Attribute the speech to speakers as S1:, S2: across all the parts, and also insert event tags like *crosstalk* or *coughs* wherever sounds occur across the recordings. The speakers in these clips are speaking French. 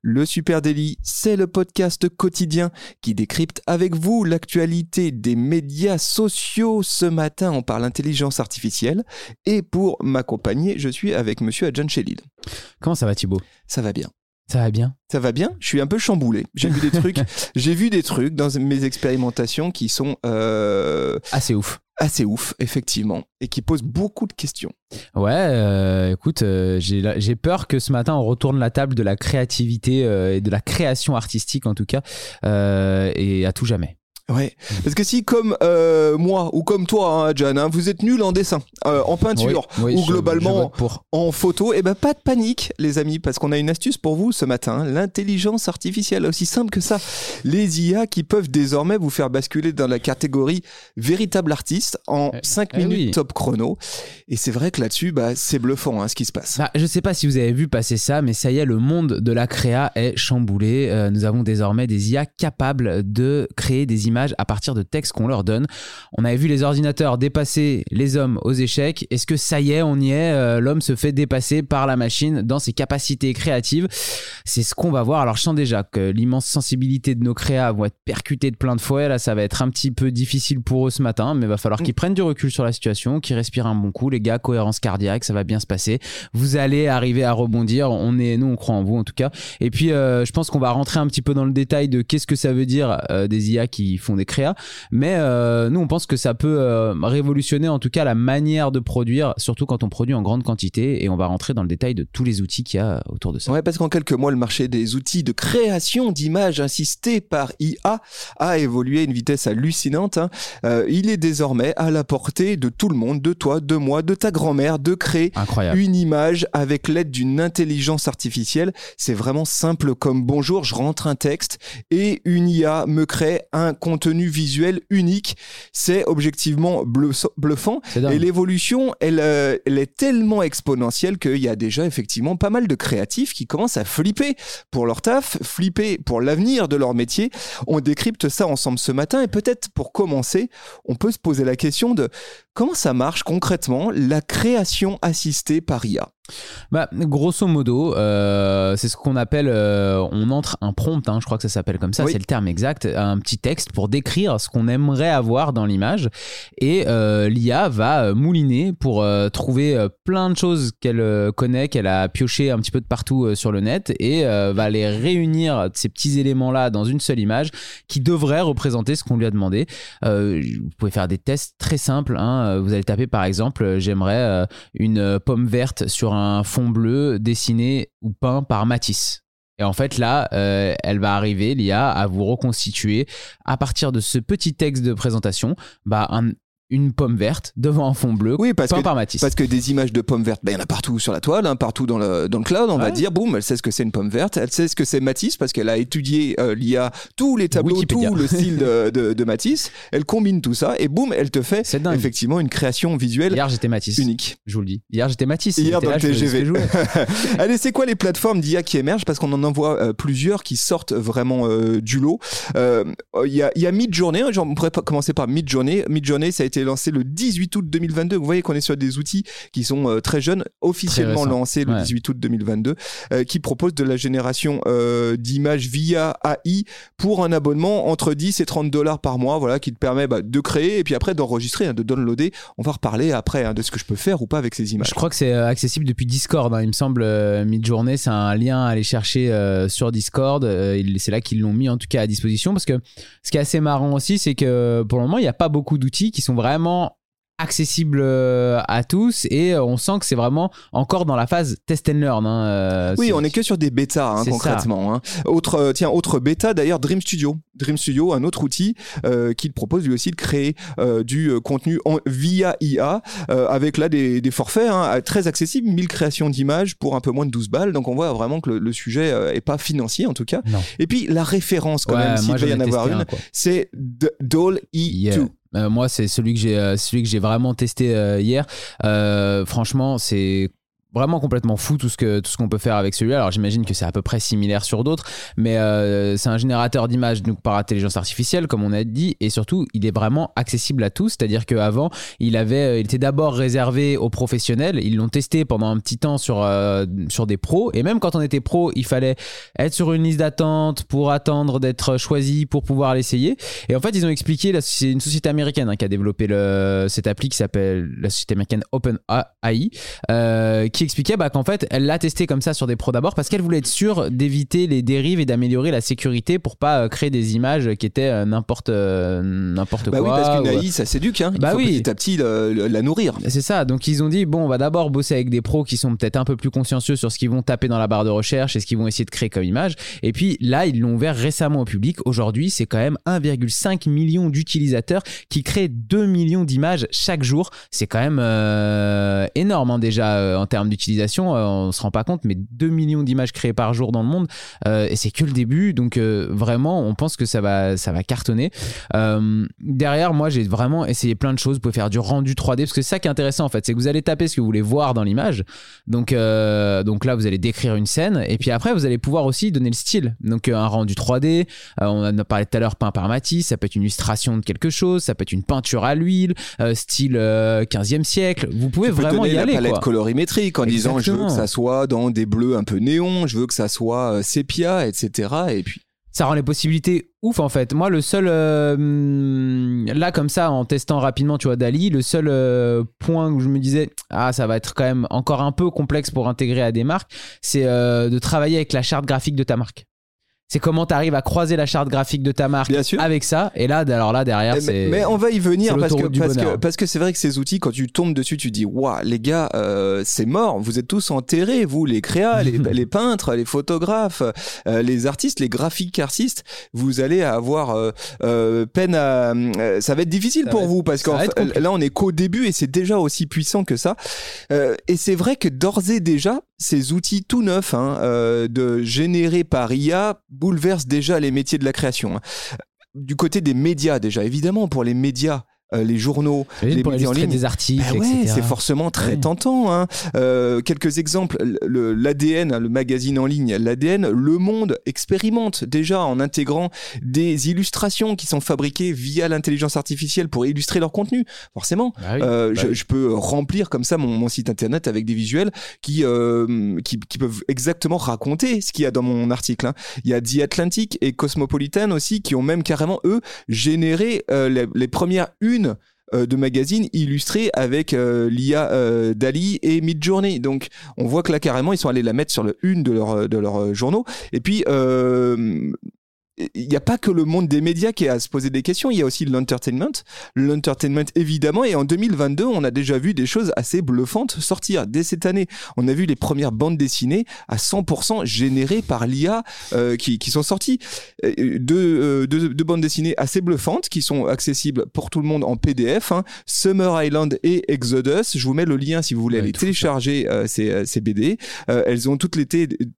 S1: Le Super Daily, c'est le podcast quotidien qui décrypte avec vous l'actualité des médias sociaux. Ce matin, on parle intelligence artificielle et pour m'accompagner, je suis avec monsieur Adjan Chelil.
S2: Comment ça va Thibaut?
S1: Ça va bien.
S2: Ça va bien?
S1: Ça va bien? Je suis un peu chamboulé. J'ai vu des *laughs* trucs, j'ai vu des trucs dans mes expérimentations qui sont euh,
S2: Assez ouf.
S1: Assez ouf, effectivement, et qui posent beaucoup de questions.
S2: Ouais, euh, écoute, euh, j'ai peur que ce matin on retourne la table de la créativité euh, et de la création artistique en tout cas, et à tout jamais.
S1: Ouais, parce que si comme euh, moi ou comme toi, hein, Jan, hein, vous êtes nul en dessin, euh, en peinture
S2: Oui, oui,
S1: ou globalement
S2: je vote pour.
S1: en photo, et ben pas de panique, les amis, parce qu'on a une astuce pour vous ce matin. L'intelligence artificielle, aussi simple que ça. Les IA qui peuvent désormais vous faire basculer dans la catégorie véritable artiste en
S2: Eh,
S1: 5
S2: eh
S1: minutes
S2: oui.
S1: top chrono. Et c'est vrai que là-dessus, bah, c'est bluffant hein, ce qui se passe.
S2: Bah, je sais pas si vous avez vu passer ça, mais ça y est, le monde de la créa est chamboulé. Euh, nous avons désormais des IA capables de créer des images à partir de textes qu'on leur donne. On avait vu les ordinateurs dépasser les hommes aux échecs. Est-ce que ça y est, on y est Euh, L'homme se fait dépasser par la machine dans ses capacités créatives? C'est ce qu'on va voir. Alors je sens déjà que l'immense sensibilité de nos créas vont être percutées de plein de fouet. Là, ça va être un petit peu difficile pour eux ce matin, mais va falloir qu'ils prennent du recul sur la situation, qu'ils respirent un bon coup. Les gars, cohérence cardiaque, ça va bien se passer. Vous allez arriver à rebondir. On est, nous, on croit en vous en tout cas. Et puis, euh, je pense qu'on va rentrer un petit peu dans le détail de qu'est-ce que ça veut dire euh, des IA qui font des créas. Mais euh, nous, on pense que ça peut euh, révolutionner en tout cas la manière de produire, surtout quand on produit en grande quantité. Et on va rentrer dans le détail de tous les outils qu'il y a autour de ça.
S1: Ouais, parce qu'en quelques mois, le marché des outils de création d'images assistées par IA a évolué à une vitesse hallucinante. hein. Euh, il est désormais à la portée de tout le monde, de toi, de moi, de ta grand-mère, de créer
S2: Incroyable.
S1: une image avec l'aide d'une intelligence artificielle. C'est vraiment simple comme bonjour, je rentre un texte et une IA me crée un contenu visuel unique. C'est objectivement bluff- bluffant. Et l'évolution, elle, euh, elle est tellement exponentielle qu'il y a déjà effectivement pas mal de créatifs qui commencent à flipper pour leur taf, flipper pour l'avenir de leur métier. On décrypte ça ensemble ce matin et peut-être pour commencer, on peut se poser la question de comment ça marche concrètement la création assistée par IA.
S2: Bah, grosso modo, euh, c'est ce qu'on appelle, euh, on entre un prompt, hein, je crois que ça s'appelle comme ça,
S1: Oui.
S2: c'est le terme exact, un petit texte pour décrire ce qu'on aimerait avoir dans l'image. Et euh, l'IA va mouliner pour trouver plein de choses qu'elle connaît, qu'elle a pioché un petit peu de partout sur le net, et va les réunir, ces petits éléments-là, dans une seule image qui devrait représenter ce qu'on lui a demandé. Vous pouvez faire des tests très simples. hein. Vous allez taper par exemple, euh, j'aimerais euh, une euh, pomme verte sur un fond bleu dessiné ou peint par Matisse. Et en fait, là, euh, elle va arriver, l'IA, à vous reconstituer, à partir de ce petit texte de présentation, bah, un- une pomme verte devant un fond bleu,
S1: Oui, parce
S2: peint
S1: que
S2: par Matisse.
S1: Parce que des images de pommes vertes, ben, il y en a partout sur la toile, hein, partout dans le, dans le cloud. On va dire, boum, elle sait ce que c'est une pomme verte, elle sait ce que c'est Matisse parce qu'elle a étudié euh, l'IA, tous les tableaux,
S2: Wikipédia.
S1: tout le *laughs* style de, de, de Matisse. Elle combine tout ça et boum, elle te fait effectivement une création visuelle
S2: Hier, j'étais Matisse.
S1: unique.
S2: Je vous le dis. Hier, j'étais Matisse.
S1: Hier dans
S2: là,
S1: le TGV. *laughs* Allez, c'est quoi les plateformes d'IA qui émergent? Parce qu'on en envoie euh, plusieurs qui sortent vraiment euh, du lot. Euh, Il y a, y a Midjourney, hein, genre, on pourrait pas commencer par Midjourney. Midjourney, ça a été lancé le 18 août 2022. Vous voyez qu'on est sur des outils qui sont euh, très jeunes, officiellement lancés le
S2: Ouais.
S1: 18 août 2022, euh, qui proposent de la génération euh, d'images via AI pour un abonnement entre 10 et 30 dollars par mois, voilà, qui te permet bah, de créer et puis après d'enregistrer, hein, de downloader. On va reparler après hein, de ce que je peux faire ou pas avec ces images.
S2: Je crois que c'est accessible depuis Discord. hein. Il me semble, euh, Midjourney, c'est un lien à aller chercher sur Discord. C'est là qu'ils l'ont mis en tout cas à disposition. Parce que ce qui est assez marrant aussi, c'est que pour le moment, il n'y a pas beaucoup d'outils qui sont vraiment accessible euh, à tous et euh, on sent que c'est vraiment encore dans la phase test and learn. hein, euh,
S1: Oui, on est que sur des bêtas hein, concrètement. hein. Autre, tiens, autre bêta d'ailleurs, Dream Studio. Dream Studio, un autre outil euh, qui propose lui aussi de créer euh, du euh, contenu en- via IA euh, avec là des, des forfaits hein, très accessibles, 1000 créations d'images pour un peu moins de 12 balles. Donc on voit vraiment que le, le sujet est pas financier en tout cas.
S2: Non.
S1: Et puis la référence quand
S2: Ouais,
S1: même, s'il devait y en avoir une, c'est Doll E2.
S2: Yeah. Euh, moi, c'est celui que j'ai, celui que j'ai vraiment testé hier. Franchement, c'est vraiment complètement fou tout ce que tout ce qu'on peut faire avec celui-là. Alors j'imagine que c'est à peu près similaire sur d'autres, mais euh, c'est un générateur d'images donc par intelligence artificielle comme on a dit, et surtout il est vraiment accessible à tous. C'est-à-dire qu'avant il avait, euh, il était d'abord réservé aux professionnels. Ils l'ont testé pendant un petit temps sur euh, sur des pros, et même quand on était pro, il fallait être sur une liste d'attente pour attendre d'être choisi pour pouvoir l'essayer. Et en fait ils ont expliqué, c'est une société américaine hein, qui a développé le, cette appli qui s'appelle la société américaine OpenAI, euh, qui expliquait bah, qu'en fait, elle l'a testé comme ça sur des pros d'abord parce qu'elle voulait être sûre d'éviter les dérives et d'améliorer la sécurité pour pas euh, créer des images qui étaient euh, n'importe euh, n'importe
S1: Bah oui,
S2: quoi.
S1: parce qu'une
S2: ou-
S1: AI, ça s'éduque. Hein. Il
S2: Bah
S1: faut
S2: oui.
S1: petit à petit le- le- la nourrir.
S2: C'est ça. Donc ils ont dit bon, on va d'abord bosser avec des pros qui sont peut-être un peu plus consciencieux sur ce qu'ils vont taper dans la barre de recherche et ce qu'ils vont essayer de créer comme image. Et puis là, ils l'ont ouvert récemment au public. Aujourd'hui, c'est quand même 1,5 million d'utilisateurs qui créent 2 millions d'images chaque jour. C'est quand même euh, énorme hein, déjà euh, en termes d'utilisation. Euh, on se rend pas compte, mais 2 millions d'images créées par jour dans le monde euh, et c'est que le début. Donc euh, vraiment, on pense que ça va, ça va cartonner. Derrière, moi, j'ai vraiment essayé plein de choses. Vous pouvez faire du rendu 3D parce que c'est ça qui est intéressant en fait, c'est que vous allez taper ce que vous voulez voir dans l'image. Donc, donc là, vous allez décrire une scène et puis après, vous allez pouvoir aussi donner le style. Donc un rendu 3D. euh, on en a parlé tout à l'heure, peint par Matisse. Ça peut être une illustration de quelque chose. Ça peut être une peinture à l'huile, style euh, 15e siècle. Vous pouvez vraiment y
S1: la
S2: aller.
S1: palette
S2: quoi.
S1: colorimétrique en disant je veux que ça soit dans des bleus un peu néon, je veux que ça soit euh, sépia, etc. Et puis
S2: ça rend les possibilités ouf en fait. Moi, le seul euh, là comme ça en testant rapidement, tu vois Dali, le seul euh, point où je me disais ah ça va être quand même encore un peu complexe pour intégrer à des marques, c'est euh, de travailler avec la charte graphique de ta marque. C'est comment tu arrives à croiser la charte graphique de ta marque
S1: Bien sûr.
S2: avec ça. Et là, alors là derrière,
S1: mais,
S2: c'est.
S1: mais on va y venir parce que parce que parce que c'est vrai que ces outils quand tu tombes dessus tu dis waouh les gars euh, c'est mort vous êtes tous enterrés vous les créas les, *laughs* les peintres les photographes euh, les artistes les graphiques artistes vous allez avoir euh, euh, peine à euh, ça va être difficile
S2: Ça
S1: pour
S2: être-
S1: vous parce qu'en là on est qu'au début et c'est déjà aussi puissant que ça Euh, et c'est vrai que d'ores et déjà ces outils tout neufs hein, euh, de générer par IA bouleversent déjà les métiers de la création hein. du côté des médias déjà évidemment pour les médias euh, les journaux les médias en ligne.
S2: des articles,
S1: Ben ouais, c'est forcément très
S2: Ouais.
S1: tentant. Hein. Euh, quelques exemples. Le- L'ADN, le magazine en ligne, l'ADN, Le Monde expérimente déjà en intégrant des illustrations qui sont fabriquées via l'intelligence artificielle pour illustrer leur contenu. Forcément,
S2: Bah oui.
S1: euh,
S2: Bah
S1: je, je peux remplir comme ça mon, mon site internet avec des visuels qui, euh, qui, qui peuvent exactement raconter ce qu'il y a dans mon article. hein. Il y a The Atlantic et Cosmopolitan aussi qui ont même carrément, eux, généré euh, les, les premières unes euh, de magazines illustrées avec euh, l'IA euh, Dali et Midjourney. Donc on voit que là carrément ils sont allés la mettre sur le une de leurs de leurs journaux. Et puis il n'y a pas que le monde des médias qui a à se poser des questions, il y a aussi l'entertainment. L'entertainment, évidemment, et en 2022, on a déjà vu des choses assez bluffantes sortir. Dès cette année, on a vu les premières bandes dessinées à 100% générées par l'IA euh, qui, qui sont sorties. Euh, Deux, euh, deux, deux bandes dessinées assez bluffantes qui sont accessibles pour tout le monde en PDF. hein. Summer Island et Exodus. Je vous mets le lien si vous voulez
S2: Ouais,
S1: aller télécharger euh, ces, ces BD. Elles ont toutes les,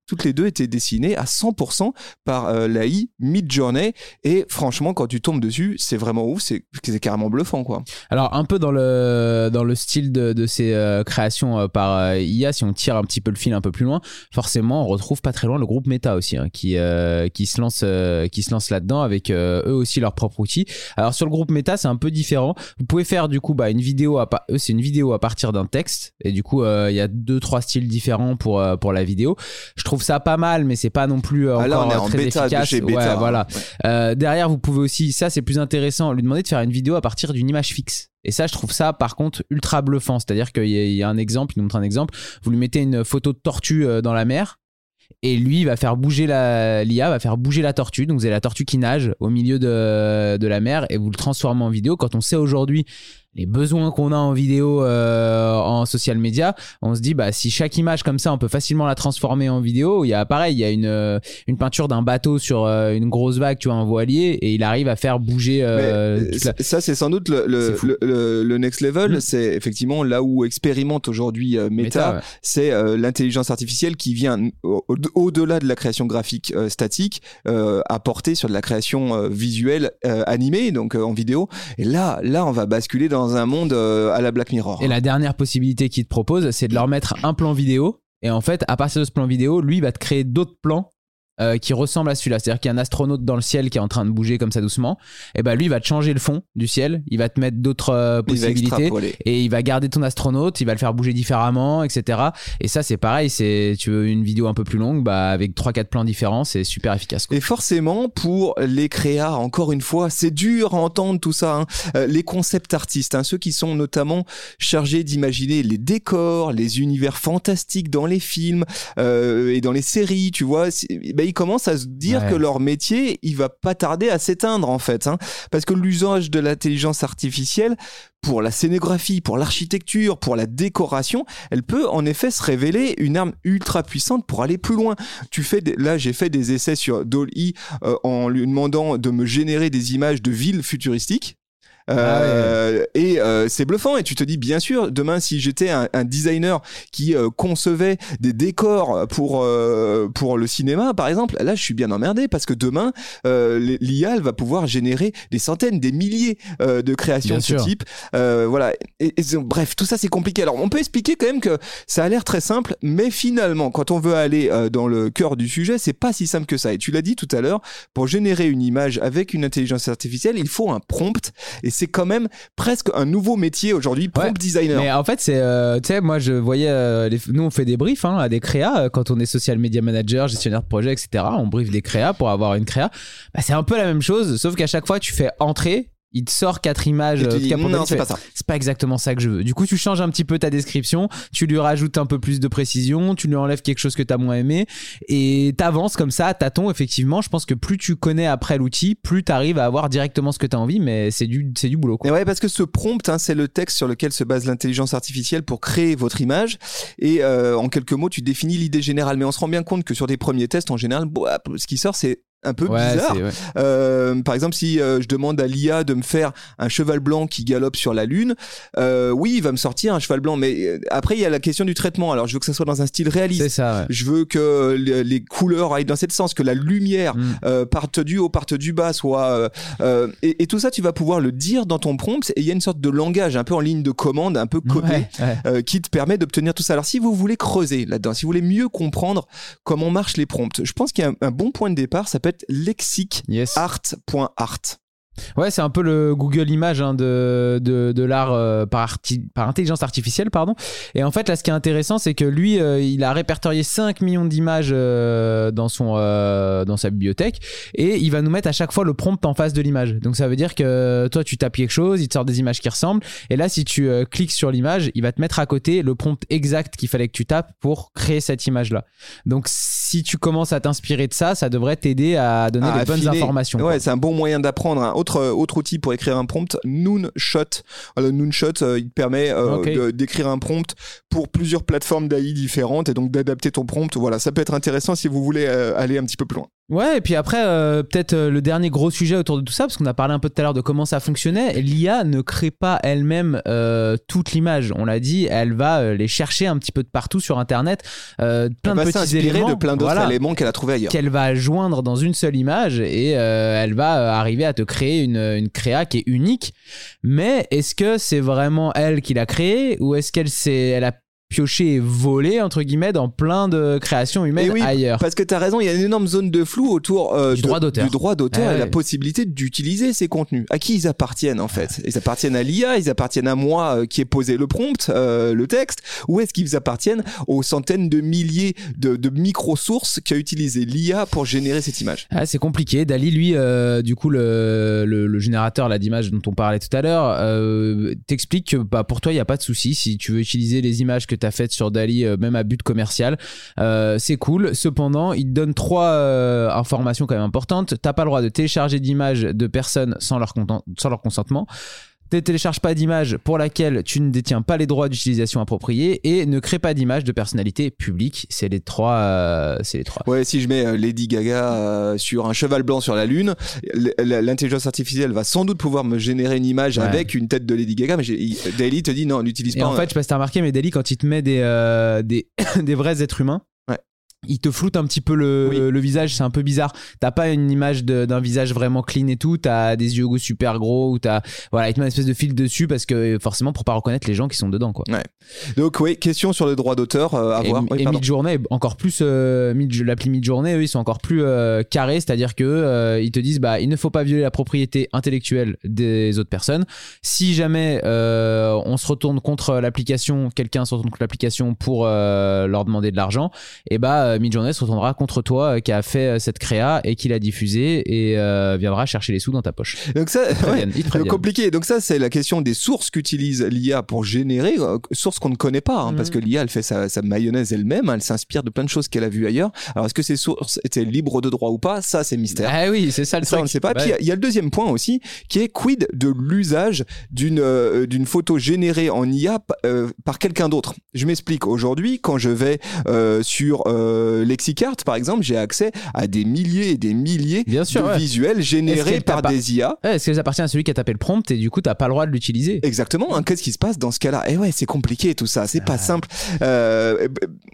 S1: toutes les deux été dessinées à 100% par l'AI Midjourney et franchement quand tu tombes dessus c'est vraiment ouf c'est carrément bluffant quoi
S2: Alors un peu dans le dans le style de, de ces euh, créations euh, par euh, IA, si on tire un petit peu le fil un peu plus loin, forcément on retrouve pas très loin le groupe Meta aussi, hein, qui euh, qui se lance qui se lance là-dedans avec eux aussi leur propre outil. Alors sur le groupe Meta c'est un peu différent. Vous pouvez faire du coup bah, une vidéo à eux c'est une vidéo à partir d'un texte et du coup il y a deux trois styles différents pour pour la vidéo. Je trouve ça pas mal mais c'est pas non plus euh,
S1: Ah, on est en
S2: très
S1: bêta de
S2: efficace.
S1: chez bêta,
S2: Ouais, voilà. Euh, derrière, vous pouvez aussi, ça c'est plus intéressant, lui demander de faire une vidéo à partir d'une image fixe. Et ça, je trouve ça par contre ultra bluffant. C'est-à-dire qu'il y, y a un exemple, il nous montre un exemple. Vous lui mettez une photo de tortue euh, dans la mer. Et lui il va faire bouger la l'IA va faire bouger la tortue. Donc vous avez la tortue qui nage au milieu de, de la mer et vous le transformez en vidéo. Quand on sait aujourd'hui les besoins qu'on a en vidéo euh, en social media, on se dit bah si chaque image comme ça on peut facilement la transformer en vidéo, il y a pareil, il y a une euh, une peinture d'un bateau sur euh, une grosse vague, tu vois un voilier et il arrive à faire bouger euh, la-
S1: euh, ça c'est sans doute le, le, le, le- le next level
S2: Mm.
S1: c'est effectivement là où expérimente aujourd'hui euh, Meta,
S2: Meta, ouais.
S1: c'est euh, l'intelligence artificielle qui vient au- au- au-delà de la création graphique euh, statique euh, apporter sur de la création euh, visuelle euh, animée donc euh, en vidéo et là là on va basculer dans dans un monde euh, à la Black Mirror.
S2: Et la dernière possibilité qu'il te propose, c'est de leur mettre un plan vidéo. Et en fait, à partir de ce plan vidéo, lui va te créer d'autres plans euh, qui ressemble à celui-là. C'est-à-dire qu'il y a un astronaute dans le ciel qui est en train de bouger comme ça doucement. Et ben lui, il va te changer le fond du ciel. Il va te mettre d'autres euh, possibilités. Et il va garder ton astronaute, il va le faire bouger différemment, etc. Et ça, c'est pareil. C'est tu veux une vidéo un peu plus longue, bah avec 3-4 plans différents, c'est super efficace. quoi.
S1: Et forcément, pour les créas, encore une fois, c'est dur à entendre tout ça. hein. Euh, les concept artistes, hein, ceux qui sont notamment chargés d'imaginer les décors, les univers fantastiques dans les films euh, et dans les séries, tu vois, ben, ils commencent à se dire
S2: Ouais.
S1: que leur métier, il va pas tarder à s'éteindre en fait, hein. parce que l'usage de l'intelligence artificielle pour la scénographie, pour l'architecture, pour la décoration, elle peut en effet se révéler une arme ultra puissante pour aller plus loin. Tu fais des- là, j'ai fait des essais sur Dolly euh, en lui demandant de me générer des images de villes futuristiques. Euh, Et euh, c'est bluffant. Et tu te dis, bien sûr, demain, si j'étais un, un designer qui euh, concevait des décors pour pour le cinéma, par exemple, là, je suis bien emmerdé parce que demain, l'IA va pouvoir générer des centaines, des milliers de créations
S2: Bien
S1: de ce
S2: sûr.
S1: type. Voilà. Et, et c'est- bref, tout ça, c'est compliqué. Alors, on peut expliquer quand même que ça a l'air très simple, mais finalement, quand on veut aller dans le cœur du sujet, c'est pas si simple que ça. Et tu l'as dit tout à l'heure, pour générer une image avec une intelligence artificielle, il faut un prompt. Et c'est quand même presque un nouveau métier aujourd'hui, prompt
S2: Ouais,
S1: designer.
S2: Mais en fait, c'est, euh, tu sais, moi je voyais, euh, les- nous on fait des briefs hein, à des créas euh, quand on est social media manager, gestionnaire de projet, etc. On brief des créas pour avoir une créa. Bah, c'est un peu la même chose, sauf qu'à chaque fois tu fais entrer, il te sort quatre images.
S1: Et tu
S2: euh,
S1: dis,
S2: cap-
S1: non,
S2: tu
S1: c'est pas ça.
S2: c'est pas exactement ça que je veux. Du coup, tu changes un petit peu ta description, tu lui rajoutes un peu plus de précision, tu lui enlèves quelque chose que t'as moins aimé, et t'avances comme ça, tâtons. Effectivement, je pense que plus tu connais après l'outil, plus t'arrives à avoir directement ce que t'as envie, mais c'est du, c'est du boulot. Quoi.
S1: Et ouais, parce que ce prompt, hein, c'est le texte sur lequel se base l'intelligence artificielle pour créer votre image. Et euh, en quelques mots, tu définis l'idée générale. Mais on se rend bien compte que sur des premiers tests, en général, ah, ce qui sort, c'est un peu
S2: Ouais,
S1: bizarre.
S2: ouais.
S1: Euh, par exemple, si euh, je demande à l'IA de me faire un cheval blanc qui galope sur la lune, euh, oui, il va me sortir un cheval blanc. Mais après, il y a la question du traitement. Alors, je veux que ça soit dans un style réaliste.
S2: C'est ça, ouais.
S1: Je veux que les, les couleurs aillent dans ce sens, que la lumière
S2: Mm.
S1: parte du haut, parte du bas, soit et, et tout ça, tu vas pouvoir le dire dans ton prompt. Et il y a une sorte de langage un peu en ligne de commande, un peu codé, qui te permet d'obtenir tout ça. Alors, si vous voulez creuser là-dedans, si vous voulez mieux comprendre comment marchent les prompts, je pense qu'il y a un, un bon point de départ. Ça peut être
S2: Yes. Ouais, c'est un peu le Google Image hein, de, de, de l'art euh, par, arti- par intelligence artificielle, pardon. Et en fait, là, ce qui est intéressant, c'est que lui, euh, il a répertorié 5 millions d'images euh, dans, son, dans sa bibliothèque et il va nous mettre à chaque fois le prompt en face de l'image. Donc, ça veut dire que toi, tu tapes quelque chose, il te sort des images qui ressemblent. Et là, si tu cliques sur l'image, il va te mettre à côté le prompt exact qu'il fallait que tu tapes pour créer cette image-là. Donc, si tu commences à t'inspirer de ça, ça devrait t'aider à donner
S1: à
S2: les bonnes informations.
S1: Ouais, c'est un bon moyen d'apprendre. Un autre, euh, autre outil pour écrire un prompt, Noonshot. Le Noonshot, euh, il te permet euh, d'écrire un prompt pour plusieurs plateformes d'AI différentes et donc d'adapter ton prompt. Voilà, ça peut être intéressant si vous voulez aller un petit peu plus loin.
S2: Ouais, et puis après, euh, peut-être euh, le dernier gros sujet autour de tout ça, parce qu'on a parlé un peu tout à l'heure de comment ça fonctionnait. L'IA ne crée pas elle-même euh, toute l'image. On l'a dit, elle va les chercher un petit peu de partout sur Internet, plein
S1: Elle
S2: de petits éléments.
S1: de plein d'autres
S2: voilà,
S1: éléments qu'elle a trouvé ailleurs.
S2: qu'elle va joindre dans une seule image et elle va arriver à te créer une, une créa qui est unique. Mais est-ce que c'est vraiment elle qui l'a créée ou est-ce qu'elle s'est, elle a pioché et volé entre guillemets dans plein de créations humaines
S1: oui,
S2: ailleurs
S1: Parce que tu as raison, il y a une énorme zone de flou autour euh,
S2: Du
S1: de-
S2: droit d'auteur.
S1: du droit d'auteur
S2: Eh
S1: et la possibilité d'utiliser ces contenus. À qui ils appartiennent en fait? Ils appartiennent à l'IA, ils appartiennent à moi euh, qui ai posé le prompt, euh, le texte, ou est-ce qu'ils appartiennent aux centaines de milliers de, de micro-sources qu'a utilisé l'IA pour générer cette image?
S2: Ah, c'est compliqué. Dali, lui, euh, du coup, le, le, le générateur là, d'images dont on parlait tout à l'heure, euh, t'explique que bah, pour toi, il n'y a pas de souci. Si tu veux utiliser les images que tu as faites sur Dali, euh, même à but commercial, euh, c'est cool. Cependant, il donne trois euh, informations quand même importantes. T'as pas le droit de télécharger d'images de personnes sans leur, sans leur consentement. Ne télécharge pas d'image pour laquelle tu ne détiens pas les droits d'utilisation appropriés et ne crée pas d'image de personnalité publique. C'est les trois. euh, c'est les trois.
S1: Ouais, si je mets euh, Lady Gaga euh, sur un cheval blanc sur la Lune, l'intelligence artificielle va sans doute pouvoir me générer une image
S2: Ouais.
S1: avec une tête de Lady Gaga, mais Daily te dit non, n'utilise
S2: Et
S1: pas.
S2: en fait, je sais pas si t'as remarqué, mais Dali, quand il te met des, euh, des, *coughs* des vrais êtres humains. Il te floute un petit peu le,
S1: Oui.
S2: le visage, c'est un peu bizarre. T'as pas une image d'un visage vraiment clean et tout. T'as des yeux super gros ou t'as voilà, il te met une espèce de fil dessus parce que forcément pour pas reconnaître les gens qui sont dedans quoi.
S1: Donc oui, question sur le droit d'auteur euh, à
S2: et,
S1: voir. Oui,
S2: et encore plus euh, mid- l'appli mid-journée, eux, ils sont encore plus euh, carrés, c'est-à-dire que euh, ils te disent bah il ne faut pas violer la propriété intellectuelle des autres personnes. Si jamais euh, on se retourne contre l'application, quelqu'un se retourne contre l'application pour leur demander de l'argent, et bah euh, Midjourney se retournera contre toi euh, qui a fait euh, cette créa et qui l'a diffusée et euh, viendra chercher les sous dans ta poche.
S1: Donc ça, ouais, donc compliqué. Donc ça, c'est la question des sources qu'utilise l'IA pour générer, sources qu'on ne connaît pas, hein, parce que l'IA, elle fait sa, sa mayonnaise elle-même, hein, elle s'inspire de plein de choses qu'elle a vues ailleurs. Alors est-ce que ces sources étaient libres de droit ou pas? Ça, c'est mystère.
S2: Ah oui, c'est ça le
S1: Ça, on
S2: truc.
S1: ne sait pas.
S2: Bah,
S1: Puis il y a- il y, a le deuxième point aussi, qui est quid de l'usage d'une euh, d'une photo générée en IA euh, par quelqu'un d'autre? Je m'explique. Aujourd'hui, quand je vais euh, sur euh, Lexicart, par exemple, j'ai accès à des milliers et des milliers
S2: Bien sûr,
S1: de
S2: ouais.
S1: visuels générés par des IA.
S2: Ouais, Est-ce que ça appartient à celui qui a tapé le prompt et du coup t'as pas le droit de l'utiliser?
S1: Exactement. hein. Qu'est-ce qui se passe dans ce cas-là? Eh ouais, c'est compliqué tout ça. C'est
S2: Ah.
S1: pas simple. Euh,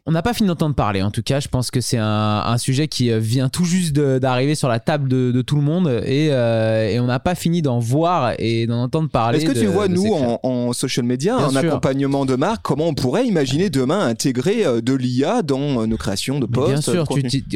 S2: On n'a pas fini d'entendre parler, en tout cas. Je pense que c'est un, un sujet qui euh, vient tout juste d'arriver sur la table de, de tout le monde et, euh, et on n'a pas fini d'en voir et d'en entendre parler.
S1: Est-ce que
S2: de-
S1: tu vois,
S2: de
S1: nous, en, en social media,
S2: Bien
S1: en
S2: sûr.
S1: accompagnement de marque, comment on pourrait imaginer demain intégrer euh, de l'IA dans euh, nos créations? De posts
S2: Bien sûr,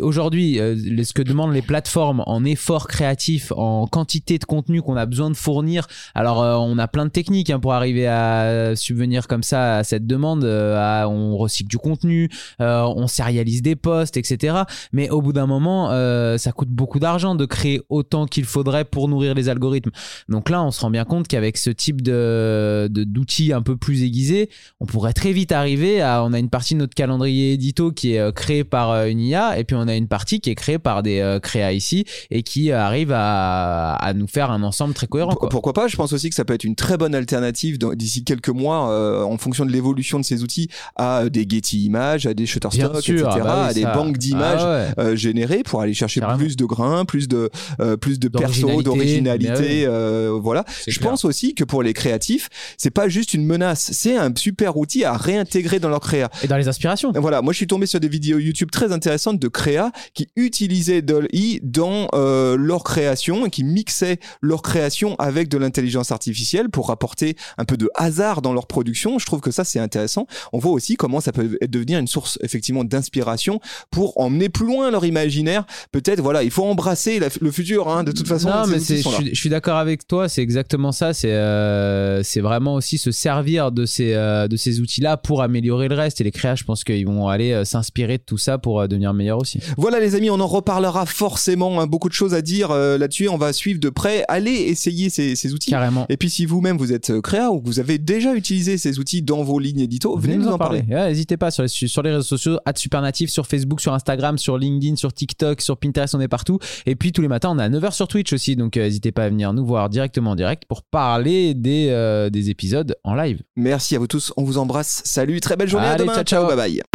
S2: aujourd'hui, euh, ce que demandent les plateformes en effort créatif, en quantité de contenu qu'on a besoin de fournir. Alors, euh, on a plein de techniques hein, pour arriver à subvenir comme ça à cette demande. euh, à- on recycle du contenu, euh, on sérialise des posts, etc. Mais au bout d'un moment, euh, ça coûte beaucoup d'argent de créer autant qu'il faudrait pour nourrir les algorithmes. Donc là, on se rend bien compte qu'avec ce type de d'outils un peu plus aiguisés, on pourrait très vite arriver à. On a une partie de notre calendrier édito qui est euh, par euh, une IA, et puis on a une partie qui est créée par des euh, créas ici et qui euh, arrive à, à nous faire un ensemble très cohérent.
S1: Pour-
S2: Quoi.
S1: Pourquoi pas? Je pense aussi que ça peut être une très bonne alternative d'ici quelques mois, euh, en fonction de l'évolution de ces outils, à des Getty Images, à des Shutterstock, etc.,
S2: ah bah oui,
S1: à des
S2: ça-
S1: banques d'images
S2: Ah ouais.
S1: euh, générées pour aller chercher
S2: Carrément.
S1: plus de grains, plus de euh, plus de perso,
S2: D'originalité, ouais.
S1: euh, voilà. Je
S2: clair.
S1: pense aussi que pour les créatifs, c'est pas juste une menace, c'est un super outil à réintégrer dans leur créa.
S2: Et dans les inspirations.
S1: Voilà, moi je suis tombé sur des vidéos YouTube très intéressantes de créa qui utilisaient DALL-E dans euh, leur création et qui mixaient leur création avec de l'intelligence artificielle pour apporter un peu de hasard dans leur production. Je trouve que ça c'est intéressant. On voit aussi comment ça peut devenir une source effectivement d'inspiration pour emmener plus loin leur imaginaire. Peut-être voilà, il faut embrasser la- le futur hein, de toute façon.
S2: non, mais
S1: outils
S2: je
S1: là.
S2: suis, je suis d'accord avec toi, c'est exactement ça. C'est euh, c'est vraiment aussi se servir de ces, euh, de ces outils-là pour améliorer le reste. Et les créas, je pense qu'ils vont aller s'inspirer de tout ça pour euh, devenir meilleurs aussi.
S1: Voilà les amis, on en reparlera forcément. hein, beaucoup de choses à dire euh, là-dessus. On va suivre de près. Allez essayer ces, ces outils.
S2: Carrément.
S1: Et puis si vous-même vous êtes euh, créa ou que vous avez déjà utilisé ces outils dans vos lignes édito, venez nous en parler.
S2: N'hésitez pas sur les, sur les réseaux sociaux, @supernatif, sur Facebook, sur Instagram, sur LinkedIn, sur TikTok, sur Pinterest, on est partout. Et puis tous les matins, on est à 9h sur Twitch aussi, donc euh, n'hésitez pas à venir nous voir directement en direct pour parler des, euh, des épisodes en live.
S1: Merci à vous tous, on vous embrasse. Salut, très belle journée, à demain.
S2: ciao, ciao.
S1: bye bye.